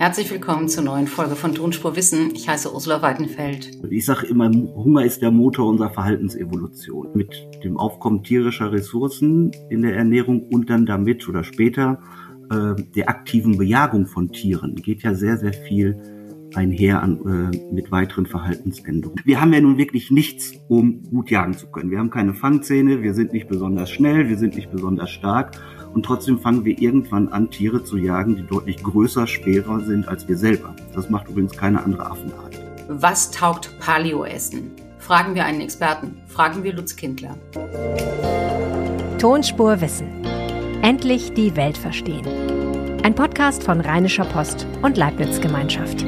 Herzlich willkommen zur neuen Folge von Tonspur Wissen. Ich heiße Ursula Weidenfeld. Ich sage immer, Hunger ist der Motor unserer Verhaltensevolution. Mit dem Aufkommen tierischer Ressourcen in der Ernährung und dann damit oder später äh, der aktiven Bejagung von Tieren geht ja sehr, sehr viel einher an, äh, mit weiteren Verhaltensänderungen. Wir haben ja nun wirklich nichts, um gut jagen zu können. Wir haben keine Fangzähne, wir sind nicht besonders schnell, wir sind nicht besonders stark und trotzdem fangen wir irgendwann an, Tiere zu jagen, die deutlich größer, schwerer sind als wir selber. Das macht übrigens keine andere Affenart. Was taugt Paleo-Essen? Fragen wir einen Experten. Fragen wir Lutz Kindler. Tonspur Wissen. Endlich die Welt verstehen. Ein Podcast von Rheinischer Post und Leibniz Gemeinschaft.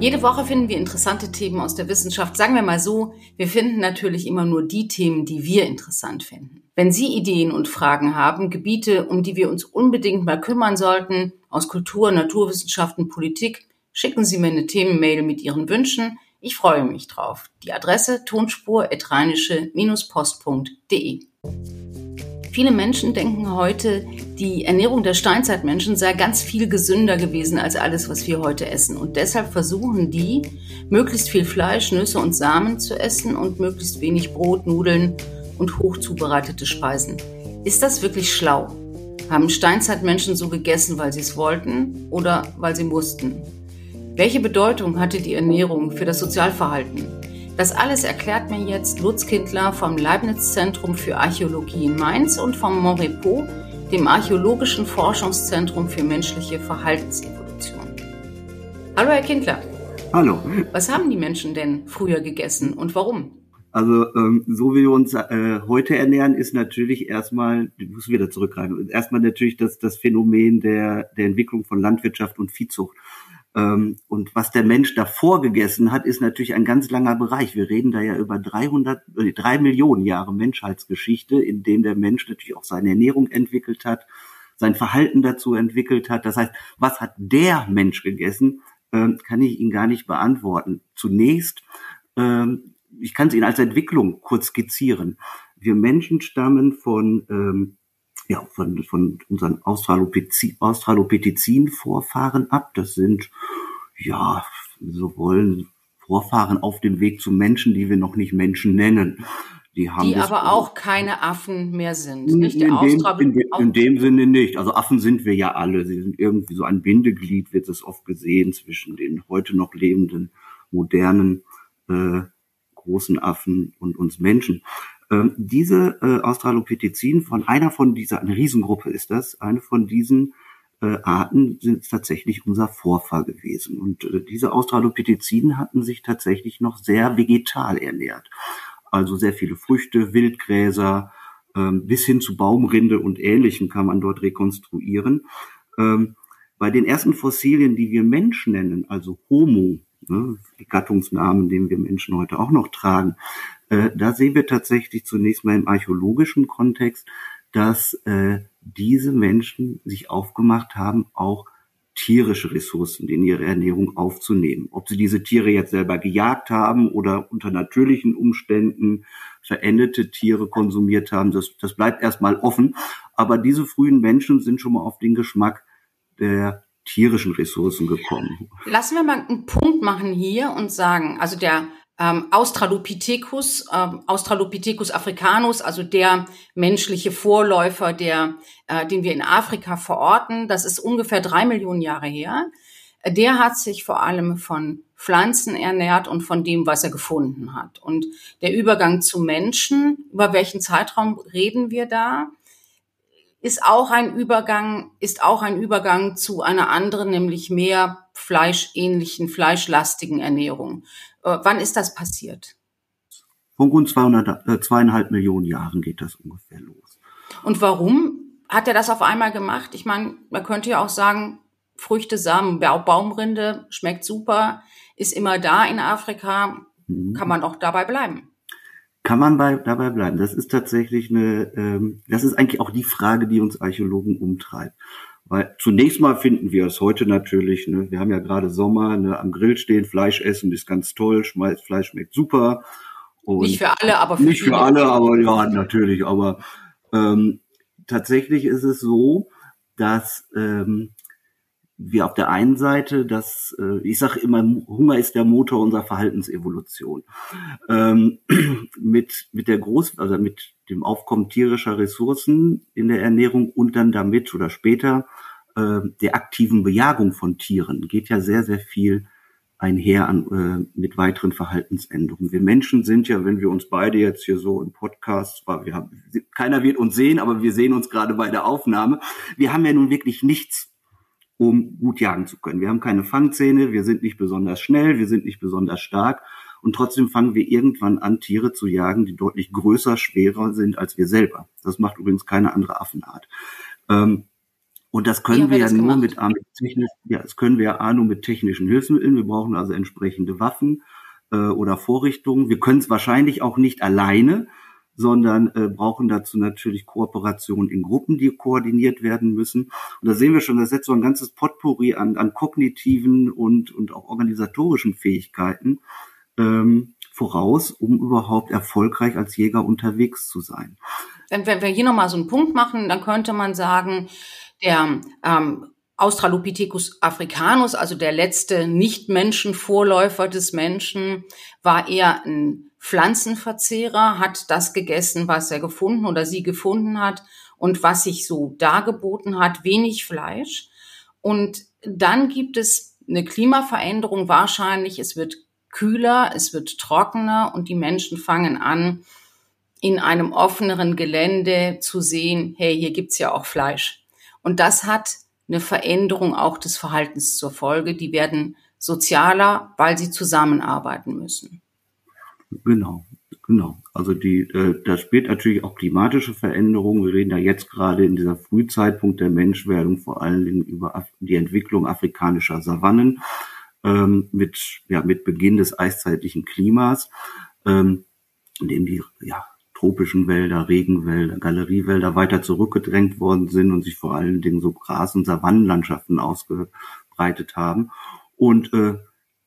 Jede Woche finden wir interessante Themen aus der Wissenschaft. Sagen wir mal so, wir finden natürlich immer nur die Themen, die wir interessant finden. Wenn Sie Ideen und Fragen haben, Gebiete, um die wir uns unbedingt mal kümmern sollten, aus Kultur, Naturwissenschaften, Politik, schicken Sie mir eine Themenmail mit Ihren Wünschen. Ich freue mich drauf. Die Adresse tonspur-post.de. Viele Menschen denken heute, die Ernährung der Steinzeitmenschen sei ganz viel gesünder gewesen als alles, was wir heute essen. Und deshalb versuchen die, möglichst viel Fleisch, Nüsse und Samen zu essen und möglichst wenig Brot, Nudeln und hochzubereitete Speisen. Ist das wirklich schlau? Haben Steinzeitmenschen so gegessen, weil sie es wollten oder weil sie mussten? Welche Bedeutung hatte die Ernährung für das Sozialverhalten? Das alles erklärt mir jetzt Lutz Kindler vom Leibniz Zentrum für Archäologie in Mainz und vom Morepo, dem Archäologischen Forschungszentrum für menschliche Verhaltensevolution. Hallo, Herr Kindler. Hallo. Was haben die Menschen denn früher gegessen und warum? Also ähm, so wie wir uns äh, heute ernähren, ist natürlich erstmal, ich muss wieder zurückgreifen, erstmal natürlich das, das Phänomen der, der Entwicklung von Landwirtschaft und Viehzucht. Ähm, und was der Mensch davor gegessen hat, ist natürlich ein ganz langer Bereich. Wir reden da ja über 300, äh, drei Millionen Jahre Menschheitsgeschichte, in denen der Mensch natürlich auch seine Ernährung entwickelt hat, sein Verhalten dazu entwickelt hat. Das heißt, was hat der Mensch gegessen, ähm, kann ich Ihnen gar nicht beantworten. Zunächst, ähm, ich kann es Ihnen als Entwicklung kurz skizzieren. Wir Menschen stammen von ja, von, von unseren Australopithecin-Vorfahren ab. Das sind, ja, so wollen Vorfahren auf dem Weg zu Menschen, die wir noch nicht Menschen nennen. Die, haben die aber auch keine Affen mehr sind. Nicht? In, dem, in, de, in, dem Sinne nicht. Also Affen sind wir ja alle. Sie sind irgendwie so ein Bindeglied, wird es oft gesehen, zwischen den heute noch lebenden, modernen, äh, großen Affen und uns Menschen. Ähm, diese äh, Australopithecin von einer von dieser, eine Riesengruppe ist das, eine von diesen äh, Arten sind tatsächlich unser Vorfahr gewesen. Und äh, diese Australopithecinen hatten sich tatsächlich noch sehr vegetal ernährt. Also sehr viele Früchte, Wildgräser, ähm, bis hin zu Baumrinde und Ähnlichem kann man dort rekonstruieren. Ähm, bei den ersten Fossilien, die wir Mensch nennen, also Homo, ne, Gattungsnamen, den wir Menschen heute auch noch tragen, äh, da sehen wir tatsächlich zunächst mal im archäologischen Kontext, dass äh, diese Menschen sich aufgemacht haben, auch tierische Ressourcen in ihre Ernährung aufzunehmen. Ob sie diese Tiere jetzt selber gejagt haben oder unter natürlichen Umständen verendete Tiere konsumiert haben, das, das bleibt erstmal offen. Aber diese frühen Menschen sind schon mal auf den Geschmack der tierischen Ressourcen gekommen. Lassen wir mal einen Punkt machen hier und sagen, also der ähm, Australopithecus, ähm, Australopithecus africanus, also der menschliche Vorläufer, der, äh, den wir in Afrika verorten, das ist ungefähr drei Millionen Jahre her. Der hat sich vor allem von Pflanzen ernährt und von dem, was er gefunden hat. Und der Übergang zu Menschen, über welchen Zeitraum reden wir da? Ist auch ein Übergang, ist auch ein Übergang zu einer anderen, nämlich mehr fleischähnlichen, fleischlastigen Ernährung. Äh, wann ist das passiert? Von rund 200, äh, zweieinhalb Millionen Jahren geht das ungefähr los. Und warum hat er das auf einmal gemacht? Ich meine, man könnte ja auch sagen, Früchte, Samen, Baumrinde schmeckt super, ist immer da in Afrika, mhm. kann man auch dabei bleiben. Kann man bei, dabei bleiben? Das ist tatsächlich eine, ähm, das ist eigentlich auch die Frage, die uns Archäologen umtreibt. Weil zunächst mal finden wir es heute natürlich, ne, wir haben ja gerade Sommer, ne, am Grill stehen, Fleisch essen ist ganz toll, Schmeiß, Fleisch schmeckt super. Und nicht für alle, aber für Nicht für alle, aber ja, natürlich. Aber ähm, tatsächlich ist es so, dass ähm, wir auf der einen Seite, dass äh, ich sage immer, Hunger ist der Motor unserer Verhaltensevolution. Ähm, mit mit der Groß, also mit dem Aufkommen tierischer Ressourcen in der Ernährung und dann damit oder später äh, der aktiven Bejagung von Tieren geht ja sehr sehr viel einher an, äh, mit weiteren Verhaltensänderungen. Wir Menschen sind ja, wenn wir uns beide jetzt hier so im Podcast, wir haben, keiner wird uns sehen, aber wir sehen uns gerade bei der Aufnahme. Wir haben ja nun wirklich nichts, um gut jagen zu können. Wir haben keine Fangzähne, wir sind nicht besonders schnell, wir sind nicht besonders stark und trotzdem fangen wir irgendwann an, Tiere zu jagen, die deutlich größer, schwerer sind als wir selber. Das macht übrigens keine andere Affenart. Ähm, und das können wir ja nur mit, mit technisch, ja, das können wir ja A, nur mit technischen Hilfsmitteln. Wir brauchen also entsprechende Waffen äh, oder Vorrichtungen. Wir können es wahrscheinlich auch nicht alleine, sondern äh, brauchen dazu natürlich Kooperation in Gruppen, die koordiniert werden müssen. Und da sehen wir schon, das setzt so ein ganzes Potpourri an, an kognitiven und, und auch organisatorischen Fähigkeiten ähm, voraus, um überhaupt erfolgreich als Jäger unterwegs zu sein. Wenn wir hier nochmal so einen Punkt machen, dann könnte man sagen, der ähm, Australopithecus africanus, also der letzte Nicht-Menschen-Vorläufer des Menschen, war eher ein Pflanzenverzehrer, hat das gegessen, was er gefunden oder sie gefunden hat und was sich so dargeboten hat, wenig Fleisch. Und dann gibt es eine Klimaveränderung wahrscheinlich, es wird kühler, es wird trockener und die Menschen fangen an, in einem offeneren Gelände zu sehen, hey, hier gibt's ja auch Fleisch. Und das hat eine Veränderung auch des Verhaltens zur Folge. Die werden sozialer, weil sie zusammenarbeiten müssen. Genau, genau. Also die, äh, da spielt natürlich auch klimatische Veränderungen. Wir reden ja jetzt gerade in dieser Frühzeitpunkt der Menschwerdung vor allen Dingen über Af die Entwicklung afrikanischer Savannen ähm, mit ja mit Beginn des eiszeitlichen Klimas, ähm, in dem die ja tropischen Wälder, Regenwälder, Galeriewälder weiter zurückgedrängt worden sind und sich vor allen Dingen so Gras- und Savannenlandschaften ausgebreitet haben. Und äh,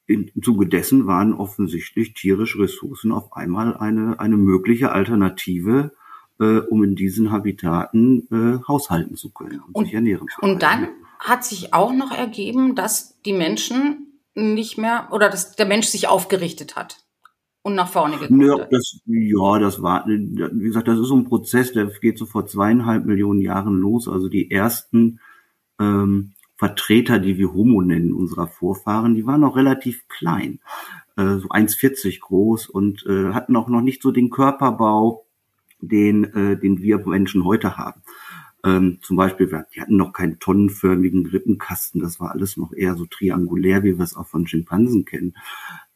im Zuge dessen waren offensichtlich tierische Ressourcen auf einmal eine, eine mögliche Alternative, äh, um in diesen Habitaten äh, haushalten zu können und, und sich ernähren zu können. Und dann hat sich auch noch ergeben, dass die Menschen nicht mehr oder dass der Mensch sich aufgerichtet hat und nach vorne gekommen ja, das, ja, das war, wie gesagt, das ist so ein Prozess, der geht so vor zweieinhalb Millionen Jahren los. Also die ersten ähm, Vertreter, die wir Homo nennen, unserer Vorfahren, die waren noch relativ klein, äh, so 1,40 groß und äh, hatten auch noch nicht so den Körperbau, den, äh, den wir Menschen heute haben. Ähm, zum Beispiel, die hatten noch keinen tonnenförmigen Rippenkasten, das war alles noch eher so triangulär, wie wir es auch von Schimpansen kennen.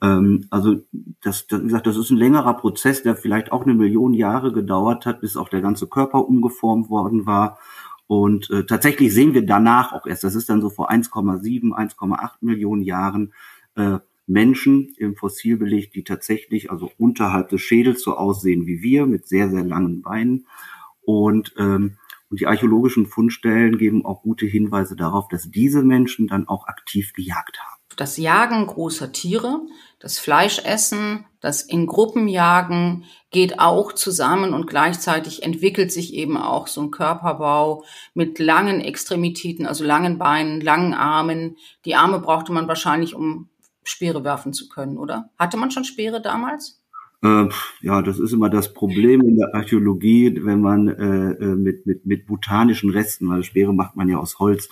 Ähm, also das, das, wie gesagt, das ist ein längerer Prozess, der vielleicht auch eine Million Jahre gedauert hat, bis auch der ganze Körper umgeformt worden war. Und äh, tatsächlich sehen wir danach auch erst, das ist dann so vor 1,7, 1,8 Millionen Jahren, äh, Menschen im Fossilbeleg, die tatsächlich also unterhalb des Schädels so aussehen wie wir, mit sehr, sehr langen Beinen. Und ähm, und die archäologischen Fundstellen geben auch gute Hinweise darauf, dass diese Menschen dann auch aktiv gejagt haben. Das Jagen großer Tiere, das Fleischessen, das in Gruppen jagen geht auch zusammen und gleichzeitig entwickelt sich eben auch so ein Körperbau mit langen Extremitäten, also langen Beinen, langen Armen. Die Arme brauchte man wahrscheinlich, um Speere werfen zu können, oder? Hatte man schon Speere damals? Äh, ja, das ist immer das Problem in der Archäologie, wenn man äh, äh, mit, mit, mit botanischen Resten, weil Speere macht man ja aus Holz,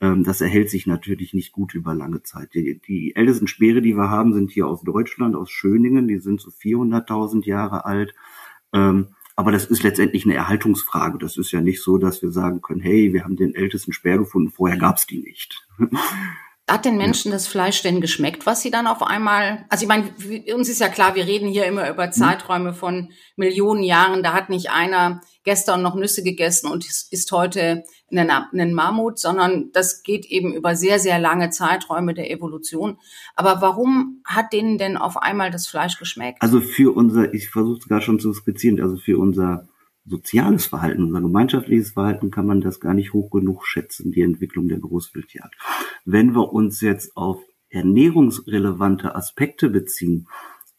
ähm, das erhält sich natürlich nicht gut über lange Zeit. Die, die ältesten Speere, die wir haben, sind hier aus Deutschland, aus Schöningen, die sind so 400.000 Jahre alt. Ähm, aber das ist letztendlich eine Erhaltungsfrage. Das ist ja nicht so, dass wir sagen können, hey, wir haben den ältesten Speer gefunden, vorher gab's die nicht. Hat den Menschen das Fleisch denn geschmeckt, was sie dann auf einmal, also ich meine, uns ist ja klar, wir reden hier immer über hm. Zeiträume von Millionen Jahren. Da hat nicht einer gestern noch Nüsse gegessen und ist heute ein Mammut, sondern das geht eben über sehr, sehr lange Zeiträume der Evolution. Aber warum hat denen denn auf einmal das Fleisch geschmeckt? Also für unser, ich versuche es gerade schon zu skizzieren, also für unser soziales Verhalten, unser gemeinschaftliches Verhalten kann man das gar nicht hoch genug schätzen, die Entwicklung der Großwildjagd. Wenn wir uns jetzt auf ernährungsrelevante Aspekte beziehen,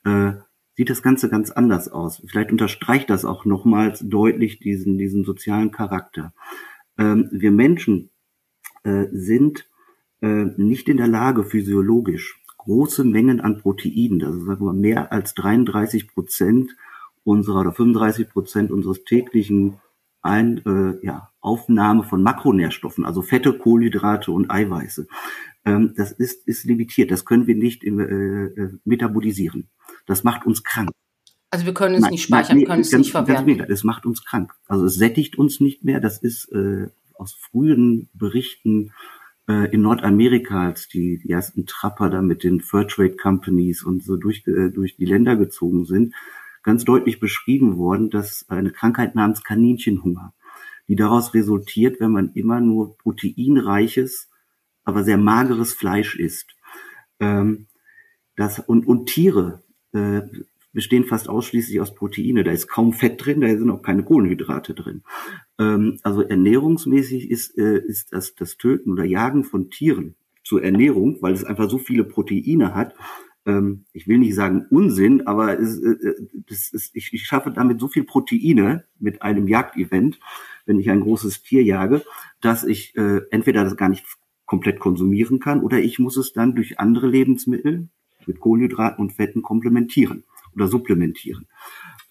äh, sieht das Ganze ganz anders aus. Vielleicht unterstreicht das auch nochmals deutlich diesen, diesen sozialen Charakter. Ähm, wir Menschen äh, sind äh, nicht in der Lage, physiologisch große Mengen an Proteinen, also sagen wir mehr als 33 Prozent unserer oder 35 Prozent unseres täglichen ein, äh, ja, Aufnahme von Makronährstoffen, also Fette, Kohlenhydrate und Eiweiße. Ähm, das ist, ist limitiert. Das können wir nicht im, äh, äh metabolisieren. Das macht uns krank. Also wir können es nein, nicht speichern, nein, können es nicht verwerten. es macht uns krank. Also es sättigt uns nicht mehr. Das ist äh, aus früheren Berichten äh, in Nordamerika, als die, die ersten Trapper da mit den Fairtrade Companies und so durch, äh, durch die Länder gezogen sind, ganz deutlich beschrieben worden, dass eine Krankheit namens Kaninchenhunger, die daraus resultiert, wenn man immer nur proteinreiches, aber sehr mageres Fleisch isst. Ähm, das, und, und Tiere äh, bestehen fast ausschließlich aus Proteine. Da ist kaum Fett drin, da sind auch keine Kohlenhydrate drin. Ähm, also ernährungsmäßig ist, äh, ist das, das Töten oder Jagen von Tieren zur Ernährung, weil es einfach so viele Proteine hat. Ähm, ich will nicht sagen Unsinn, aber es, äh, äh, das ist, ich, ich schaffe damit so viel Proteine mit einem Jagdevent, wenn ich ein großes Tier jage, dass ich äh, entweder das gar nicht komplett konsumieren kann oder ich muss es dann durch andere Lebensmittel mit Kohlenhydraten und Fetten komplementieren oder supplementieren.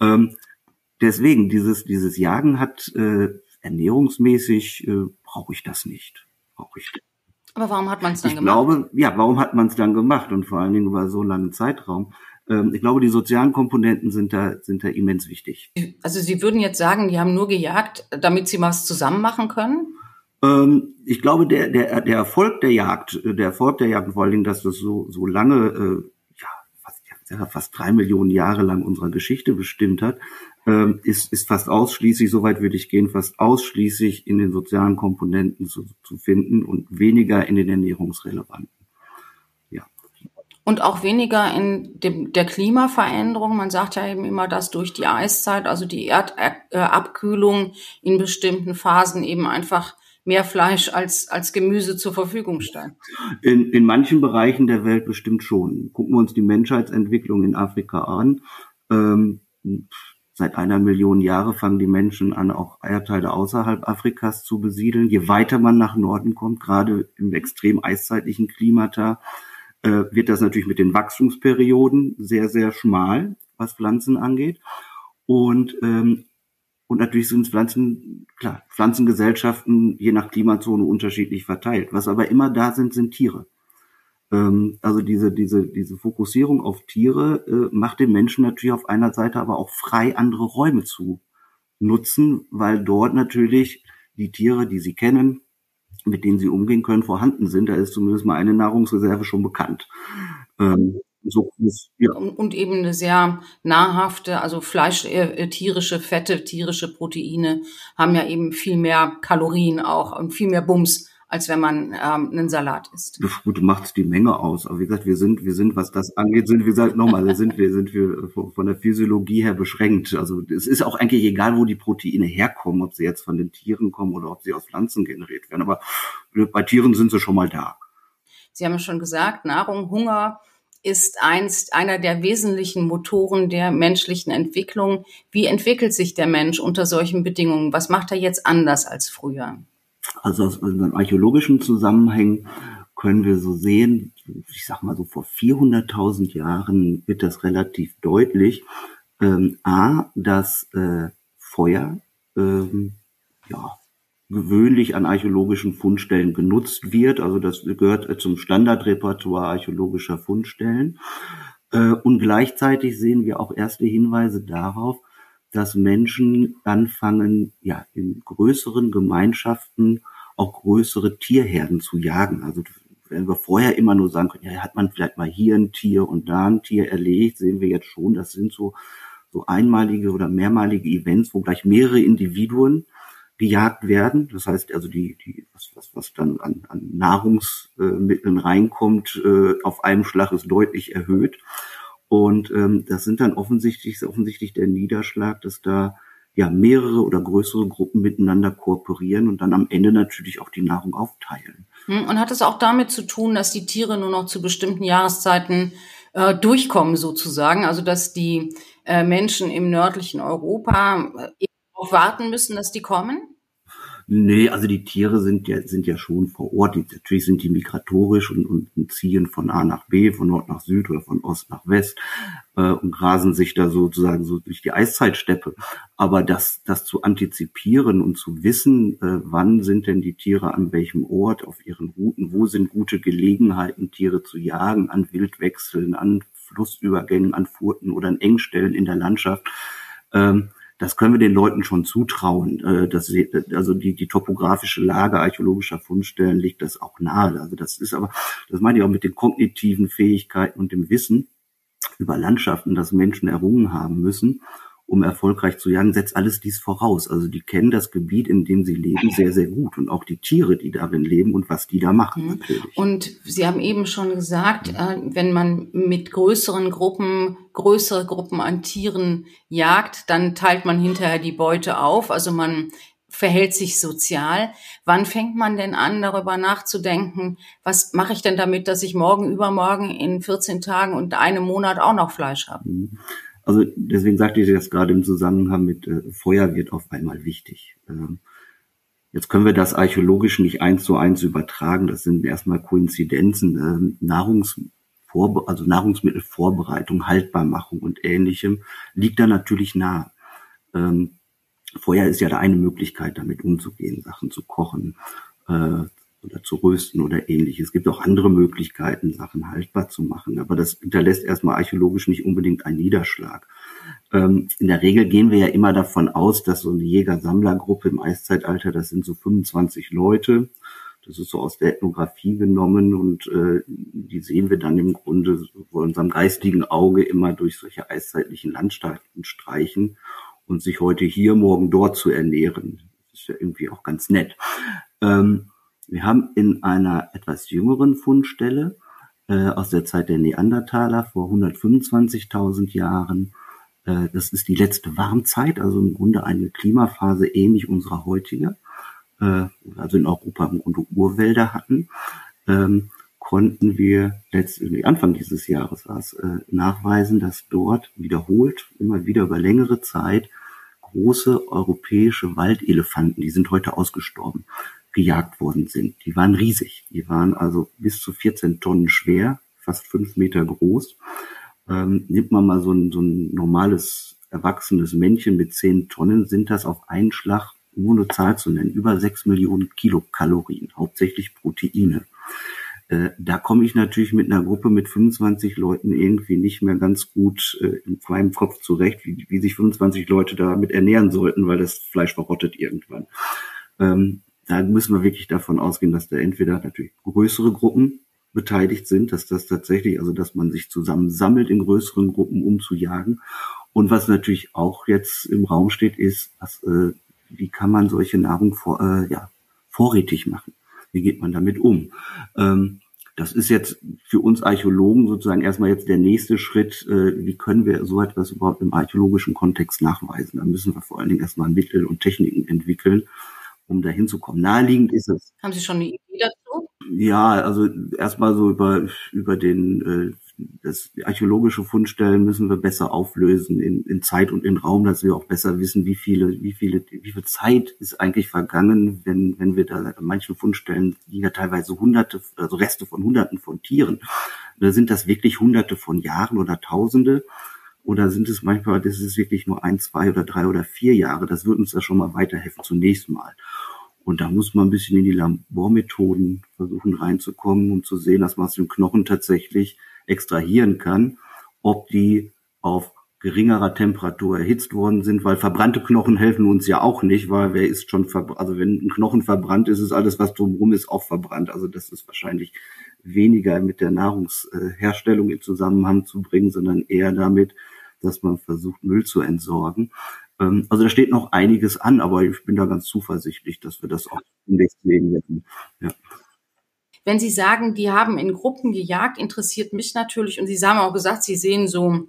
Ähm, deswegen, dieses, dieses Jagen hat äh, ernährungsmäßig, äh, brauche ich das nicht. Brauche ich Aber warum hat man es dann ich gemacht? Glaube, ja, warum hat man es dann gemacht und vor allen Dingen über so einen langen Zeitraum? Ähm, ich glaube, die sozialen Komponenten sind da, sind da immens wichtig. Also Sie würden jetzt sagen, die haben nur gejagt, damit sie was zusammen machen können? Ähm, ich glaube, der, der, der Erfolg der Jagd, der Erfolg der Jagd, vor allen Dingen, dass das so, so lange äh, ja, fast drei Millionen Jahre lang unserer Geschichte bestimmt hat, ähm, ist, ist fast ausschließlich, soweit würde ich gehen, fast ausschließlich in den sozialen Komponenten zu, zu finden und weniger in den ernährungsrelevanten. Ja. Und auch weniger in dem, der Klimaveränderung. Man sagt ja eben immer, dass durch die Eiszeit, also die Erdabkühlung in bestimmten Phasen eben einfach mehr Fleisch als, als Gemüse zur Verfügung stand. In, in manchen Bereichen der Welt bestimmt schon. Gucken wir uns die Menschheitsentwicklung in Afrika an. Ähm, seit einer Million Jahre fangen die Menschen an, auch Eierteile außerhalb Afrikas zu besiedeln. Je weiter man nach Norden kommt, gerade im extrem eiszeitlichen Klimata, äh, wird das natürlich mit den Wachstumsperioden sehr, sehr schmal, was Pflanzen angeht. Und ähm, und natürlich sind Pflanzen, klar, Pflanzengesellschaften je nach Klimazone unterschiedlich verteilt. Was aber immer da sind, sind Tiere. Ähm, also diese, diese, diese Fokussierung auf Tiere äh, macht den Menschen natürlich auf einer Seite aber auch frei, andere Räume zu nutzen, weil dort natürlich die Tiere, die sie kennen, mit denen sie umgehen können, vorhanden sind. Da ist zumindest mal eine Nahrungsreserve schon bekannt. Ähm, so ja. Und eben eine sehr nahrhafte, also Fleisch, äh, tierische Fette, tierische Proteine haben ja eben viel mehr Kalorien auch und viel mehr Bums, als wenn man ähm, einen Salat isst. Gut macht die Menge aus. Aber wie gesagt, wir sind, wir sind, was das angeht, sind wir gesagt nochmal, sind wir, sind wir von der Physiologie her beschränkt. Also es ist auch eigentlich egal, wo die Proteine herkommen, ob sie jetzt von den Tieren kommen oder ob sie aus Pflanzen generiert werden. Aber bei Tieren sind sie schon mal da. Sie haben ja schon gesagt, Nahrung, Hunger, ist einst einer der wesentlichen Motoren der menschlichen Entwicklung. Wie entwickelt sich der Mensch unter solchen Bedingungen? Was macht er jetzt anders als früher? Also aus unseren archäologischen Zusammenhängen können wir so sehen, ich sag mal so vor 400.000 Jahren wird das relativ deutlich. Ähm, A, dass äh, Feuer ähm, ja, gewöhnlich an archäologischen Fundstellen genutzt wird. Also das gehört zum Standardrepertoire archäologischer Fundstellen. Äh, und gleichzeitig sehen wir auch erste Hinweise darauf, dass Menschen anfangen, ja, in größeren Gemeinschaften auch größere Tierherden zu jagen. Also wenn wir vorher immer nur sagen können, ja, hat man vielleicht mal hier ein Tier und da ein Tier erlegt, sehen wir jetzt schon, das sind so, so einmalige oder mehrmalige Events, wo gleich mehrere Individuen gejagt werden. Das heißt also die, die was, was, was dann an, an Nahrungsmitteln reinkommt, äh, auf einem Schlag ist deutlich erhöht. Und ähm, das sind dann offensichtlich, ist offensichtlich der Niederschlag, dass da ja mehrere oder größere Gruppen miteinander kooperieren und dann am Ende natürlich auch die Nahrung aufteilen. Hm, und hat es auch damit zu tun, dass die Tiere nur noch zu bestimmten Jahreszeiten äh, durchkommen sozusagen. Also dass die äh, Menschen im nördlichen Europa äh, darauf warten müssen, dass die kommen? Nee, also die Tiere sind ja, sind ja schon vor Ort. Die, natürlich sind die migratorisch und, und ziehen von A nach B, von Nord nach Süd oder von Ost nach West äh, und grasen sich da sozusagen so durch die Eiszeitsteppe. Aber das, das zu antizipieren und zu wissen, äh, wann sind denn die Tiere an welchem Ort auf ihren Routen, wo sind gute Gelegenheiten, Tiere zu jagen, an Wildwechseln, an Flussübergängen, an Furten oder an Engstellen in der Landschaft. Ähm, das können wir den Leuten schon zutrauen. Äh, dass sie, also die, die topografische Lage archäologischer Fundstellen liegt das auch nahe. Also das ist aber, das meine ich auch mit den kognitiven Fähigkeiten und dem Wissen über Landschaften, das Menschen errungen haben müssen um erfolgreich zu jagen, setzt alles dies voraus. Also die kennen das Gebiet, in dem sie leben, sehr, sehr gut und auch die Tiere, die darin leben und was die da machen. Mhm. Natürlich. Und Sie haben eben schon gesagt, äh, wenn man mit größeren Gruppen, größere Gruppen an Tieren jagt, dann teilt man hinterher die Beute auf. Also man verhält sich sozial. Wann fängt man denn an, darüber nachzudenken, was mache ich denn damit, dass ich morgen, übermorgen in 14 Tagen und einem Monat auch noch Fleisch habe? Also deswegen sagte ich das gerade im Zusammenhang mit äh, Feuer wird auf einmal wichtig. Ähm, jetzt können wir das archäologisch nicht eins zu eins übertragen. Das sind erstmal Koinzidenzen. Ähm, Nahrungsvorbe also Nahrungsmittelvorbereitung, Haltbarmachung und ähnlichem liegt da natürlich nah. Ähm, Feuer ist ja da eine Möglichkeit, damit umzugehen, Sachen zu kochen, äh, oder zu rösten oder ähnliches. Es gibt auch andere Möglichkeiten, Sachen haltbar zu machen, aber das hinterlässt erstmal archäologisch nicht unbedingt einen Niederschlag. Ähm, in der Regel gehen wir ja immer davon aus, dass so eine Jäger-Sammler-Gruppe im Eiszeitalter, das sind so 25 Leute, das ist so aus der Ethnographie genommen und äh, die sehen wir dann im Grunde vor unserem geistigen Auge immer durch solche eiszeitlichen Landschaften streichen und sich heute hier, morgen dort zu ernähren. Das ist ja irgendwie auch ganz nett. Ähm, wir haben in einer etwas jüngeren Fundstelle äh, aus der Zeit der Neandertaler vor 125.000 Jahren, äh, das ist die letzte Warmzeit, also im Grunde eine Klimaphase ähnlich unserer heutigen, äh, also in Europa im Grunde Urwälder hatten, ähm, konnten wir letztendlich Anfang dieses Jahres war äh, nachweisen, dass dort wiederholt, immer wieder über längere Zeit, große europäische Waldelefanten, die sind heute ausgestorben, gejagt worden sind. Die waren riesig. Die waren also bis zu 14 Tonnen schwer, fast fünf Meter groß. Ähm, nimmt man mal so ein, so ein normales erwachsenes Männchen mit zehn Tonnen, sind das auf einen Schlag, nur eine Zahl zu nennen, über sechs Millionen Kilokalorien, hauptsächlich Proteine. Äh, da komme ich natürlich mit einer Gruppe mit 25 Leuten irgendwie nicht mehr ganz gut äh, in meinem Kopf zurecht, wie, wie sich 25 Leute damit ernähren sollten, weil das Fleisch verrottet irgendwann. Ähm, da müssen wir wirklich davon ausgehen, dass da entweder natürlich größere Gruppen beteiligt sind, dass das tatsächlich, also dass man sich zusammen sammelt in größeren Gruppen, um zu jagen. Und was natürlich auch jetzt im Raum steht, ist, was, äh, wie kann man solche Nahrung vor, äh, ja, vorrätig machen? Wie geht man damit um? Ähm, das ist jetzt für uns Archäologen sozusagen erstmal jetzt der nächste Schritt. Äh, wie können wir so etwas überhaupt im archäologischen Kontext nachweisen? Da müssen wir vor allen Dingen erstmal Mittel und Techniken entwickeln, um da hinzukommen. Naheliegend ist es. Haben Sie schon eine Idee dazu? Ja, also erstmal so über, über den, äh, das archäologische Fundstellen müssen wir besser auflösen in, in Zeit und in Raum, dass wir auch besser wissen, wie viele, wie viele, wie viel Zeit ist eigentlich vergangen, wenn, wenn wir da an manchen Fundstellen liegen ja teilweise hunderte, also Reste von hunderten von Tieren. Da sind das wirklich hunderte von Jahren oder Tausende. Oder sind es manchmal, das ist wirklich nur ein, zwei oder drei oder vier Jahre? Das wird uns ja schon mal weiterhelfen zunächst mal. Und da muss man ein bisschen in die Labormethoden versuchen reinzukommen, um zu sehen, dass man aus dem Knochen tatsächlich extrahieren kann, ob die auf geringerer Temperatur erhitzt worden sind, weil verbrannte Knochen helfen uns ja auch nicht, weil wer ist schon verbrannt, also wenn ein Knochen verbrannt ist, ist alles, was drumherum ist, auch verbrannt. Also das ist wahrscheinlich weniger mit der Nahrungsherstellung in Zusammenhang zu bringen, sondern eher damit, dass man versucht, Müll zu entsorgen. Ähm, also da steht noch einiges an, aber ich bin da ganz zuversichtlich, dass wir das auch im nächsten Leben werden. Ja. Wenn Sie sagen, die haben in Gruppen gejagt, interessiert mich natürlich, und Sie haben auch gesagt, Sie sehen so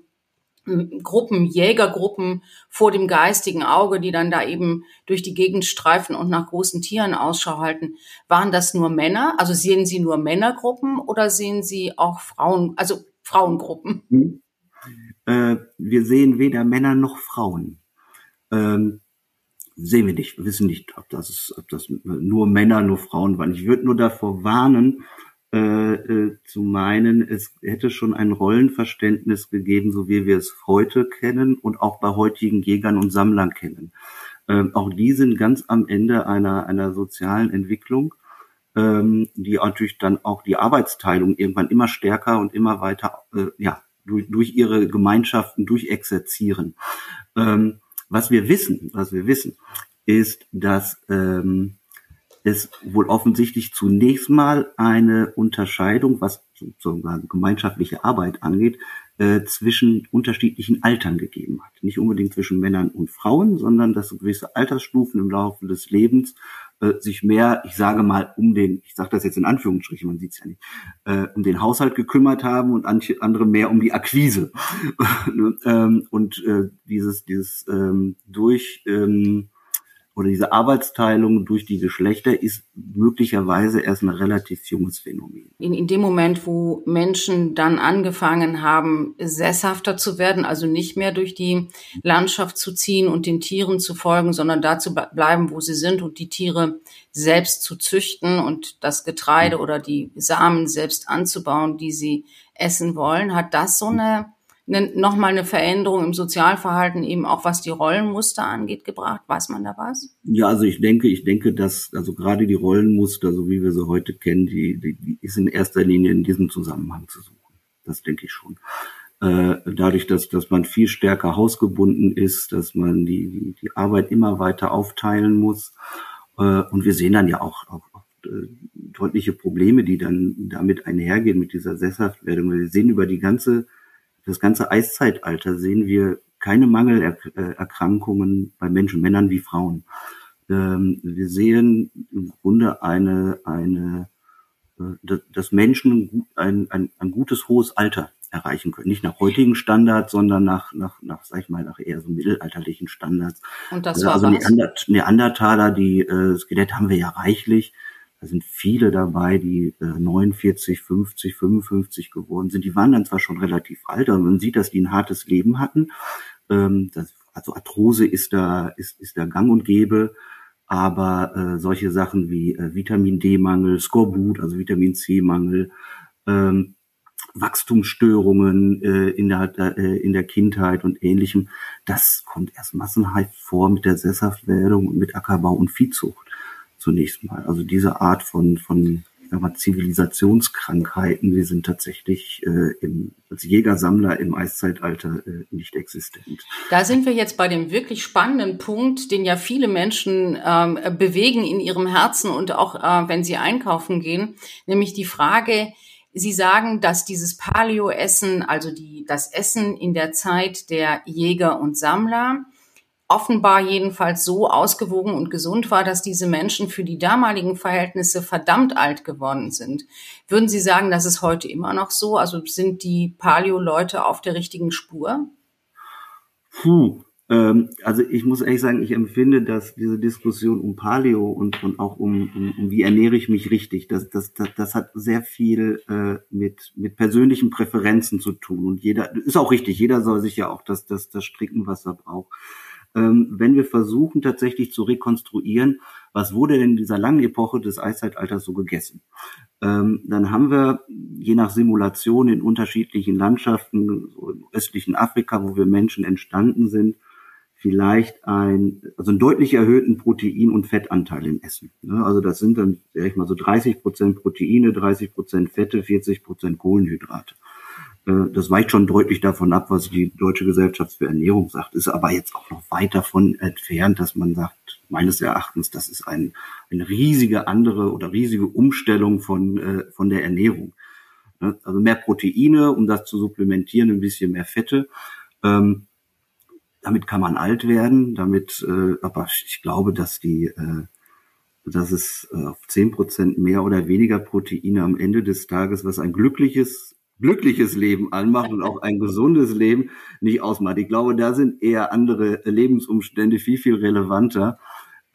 hm, Gruppen, Jägergruppen vor dem geistigen Auge, die dann da eben durch die Gegend streifen und nach großen Tieren Ausschau halten. Waren das nur Männer? Also sehen Sie nur Männergruppen oder sehen Sie auch Frauen? Also Frauengruppen? Äh, wir sehen weder Männer noch Frauen. Ähm, sehen wir nicht, wir wissen nicht, ob das, ob das nur Männer, nur Frauen waren. Ich würde nur davor warnen, äh, äh, zu meinen, es hätte schon ein Rollenverständnis gegeben, so wie wir es heute kennen und auch bei heutigen Jägern und Sammlern kennen. Ähm, auch die sind ganz am Ende einer, einer sozialen Entwicklung, ähm, die natürlich dann auch die Arbeitsteilung irgendwann immer stärker und immer weiter, äh, ja, durch, durch ihre Gemeinschaften durchexerzieren. Ähm, was wir wissen, was wir wissen, ist, dass ähm, es wohl offensichtlich zunächst mal eine Unterscheidung, was sozusagen gemeinschaftliche Arbeit angeht, äh, zwischen unterschiedlichen Altern gegeben hat. Nicht unbedingt zwischen Männern und Frauen, sondern dass gewisse Altersstufen im Laufe des Lebens äh, sich mehr, ich sage mal, um den, ich sage das jetzt in Anführungsstrichen, man sieht es ja nicht, äh, um den Haushalt gekümmert haben und andere mehr um die Akquise. ähm, und äh, dieses, dieses ähm, durch ähm, oder diese Arbeitsteilung durch die Geschlechter ist möglicherweise erst ein relativ junges Phänomen. In, in dem Moment, wo Menschen dann angefangen haben, sesshafter zu werden, also nicht mehr durch die Landschaft zu ziehen und den Tieren zu folgen, sondern da zu bleiben, wo sie sind und die Tiere selbst zu züchten und das Getreide oder die Samen selbst anzubauen, die sie essen wollen, hat das so eine nochmal eine Veränderung im Sozialverhalten eben auch was die Rollenmuster angeht gebracht? Weiß man da was? Ja, also ich denke, ich denke, dass also gerade die Rollenmuster, so wie wir sie heute kennen, die, die, die ist in erster Linie in diesem Zusammenhang zu suchen. Das denke ich schon. Äh, dadurch, dass, dass man viel stärker hausgebunden ist, dass man die, die, die Arbeit immer weiter aufteilen muss. Äh, und wir sehen dann ja auch, auch, auch äh, deutliche Probleme, die dann damit einhergehen mit dieser Sesshaftwerdung. Wir sehen über die ganze das ganze Eiszeitalter sehen wir keine Mangelerkrankungen bei Menschen, Männern wie Frauen. Ähm, wir sehen im Grunde eine, eine, äh, dass Menschen ein, ein, ein gutes hohes Alter erreichen können. Nicht nach heutigen Standards, sondern nach, nach, nach, sag ich mal, nach eher so mittelalterlichen Standards. Und das war also was? Neandertaler, die äh, Skelett haben wir ja reichlich. Sind viele dabei, die äh, 49, 50, 55 geworden sind. Die waren dann zwar schon relativ alt, aber man sieht, dass die ein hartes Leben hatten. Ähm, also Arthrose ist da, ist, ist da gang und gäbe. Aber äh, solche Sachen wie äh, Vitamin D-Mangel, Skorbut, also Vitamin C-Mangel, ähm, Wachstumsstörungen äh, in, der, äh, in der Kindheit und ähnlichem, das kommt erst massenhaft vor mit der Sesshaftwerdung und mit Ackerbau und Viehzucht zunächst mal. Also diese Art von, von ich sag mal, Zivilisationskrankheiten, die sind tatsächlich äh, im, als Jägersammler im Eiszeitalter äh, nicht existent. Da sind wir jetzt bei dem wirklich spannenden Punkt, den ja viele Menschen ähm, bewegen in ihrem Herzen und auch äh, wenn sie einkaufen gehen, nämlich die Frage, Sie sagen, dass dieses Paleo-Essen, also die, das Essen in der Zeit der Jäger und Sammler, offenbar jedenfalls so ausgewogen und gesund war, dass diese Menschen für die damaligen Verhältnisse verdammt alt geworden sind. Würden Sie sagen, das ist heute immer noch so? Also sind die Paleo-Leute auf der richtigen Spur? Puh, ähm, also ich muss ehrlich sagen, ich empfinde, dass diese Diskussion um Paleo und, und auch um, um, um wie ernähre ich mich richtig, das, das, das, das hat sehr viel äh, mit, mit persönlichen Präferenzen zu tun. Und jeder, ist auch richtig, jeder soll sich ja auch das, das, das stricken, was er braucht wenn wir versuchen tatsächlich zu rekonstruieren, was wurde denn in dieser langen Epoche des Eiszeitalters so gegessen. Ähm, dann haben wir je nach Simulation in unterschiedlichen Landschaften, so im östlichen Afrika, wo wir Menschen entstanden sind, vielleicht ein, also einen deutlich erhöhten Protein- und Fettanteil im Essen. Ne? Also das sind dann, sag ich mal, so 30 Prozent Proteine, 30 Prozent Fette, 40 Prozent Kohlenhydrate. Äh, das weicht schon deutlich davon ab, was die Deutsche Gesellschaft für Ernährung sagt, ist aber jetzt auch noch weit davon entfernt, dass man sagt, meines Erachtens, das ist ein, eine riesige andere oder riesige Umstellung von, äh, von der Ernährung. Ne? Also mehr Proteine, um das zu supplementieren, ein bisschen mehr Fette. Ähm, damit kann man alt werden, damit, äh, aber ich glaube, dass die, dass es auf zehn Prozent mehr oder weniger Proteine am Ende des Tages, was ein glückliches glückliches Leben anmacht und auch ein gesundes Leben nicht ausmacht. Ich glaube, da sind eher andere Lebensumstände viel, viel relevanter.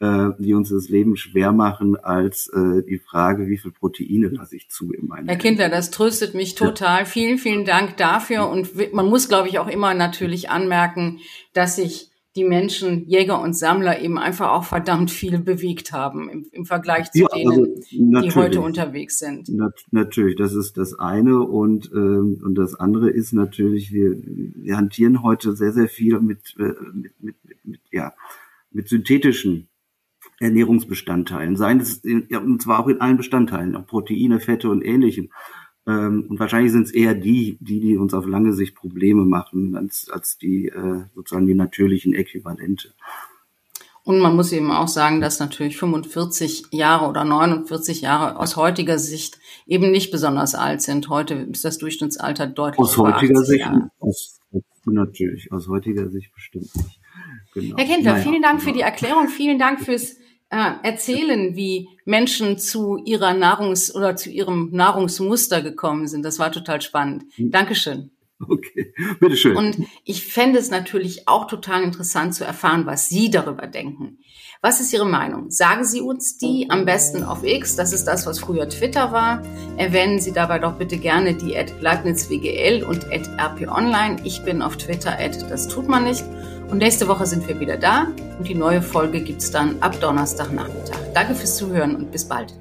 äh, die uns das Leben schwer machen, als äh, die Frage, wie viel Proteine lasse ich zu in meinem Herr Kindler, das tröstet mich total. Ja. Vielen, vielen Dank dafür. Und man muss, glaube ich, auch immer natürlich anmerken, dass sich die Menschen, Jäger und Sammler eben einfach auch verdammt viel bewegt haben im, im Vergleich zu ja, denen, also die heute unterwegs sind. Nat natürlich, das ist das eine und ähm, und das andere ist natürlich, wir, wir hantieren heute sehr sehr viel mit, äh, mit, mit, mit ja mit synthetischen Ernährungsbestandteilen, seien es in, ja, und zwar auch in allen Bestandteilen, auch Proteine, Fette und ähnlichem. Ähm, und wahrscheinlich sind es eher die, die, die uns auf lange Sicht Probleme machen, als, als die äh, sozusagen die natürlichen Äquivalente. Und man muss eben auch sagen, dass natürlich 45 Jahre oder 49 Jahre aus heutiger Sicht eben nicht besonders alt sind. Heute ist das Durchschnittsalter deutlich Aus heutiger Sicht, aus, natürlich, aus heutiger Sicht bestimmt nicht. Genau. Herr Kindler, naja, vielen Dank genau. für die Erklärung, vielen Dank fürs äh, erzählen, wie Menschen zu ihrer Nahrungs- oder zu ihrem Nahrungsmuster gekommen sind. Das war total spannend. Hm. Dankeschön. Okay, bitteschön. Und ich fände es natürlich auch total interessant zu erfahren, was Sie darüber denken. Was ist Ihre Meinung? Sagen Sie uns die am besten auf X, das ist das, was früher Twitter war. Erwähnen Sie dabei doch bitte gerne die at LeibnizWGL und at rponline. Ich bin auf Twitter at das tut man nicht. Und nächste Woche sind wir wieder da und die neue Folge gibt es dann ab Donnerstagnachmittag. Danke fürs Zuhören und bis bald.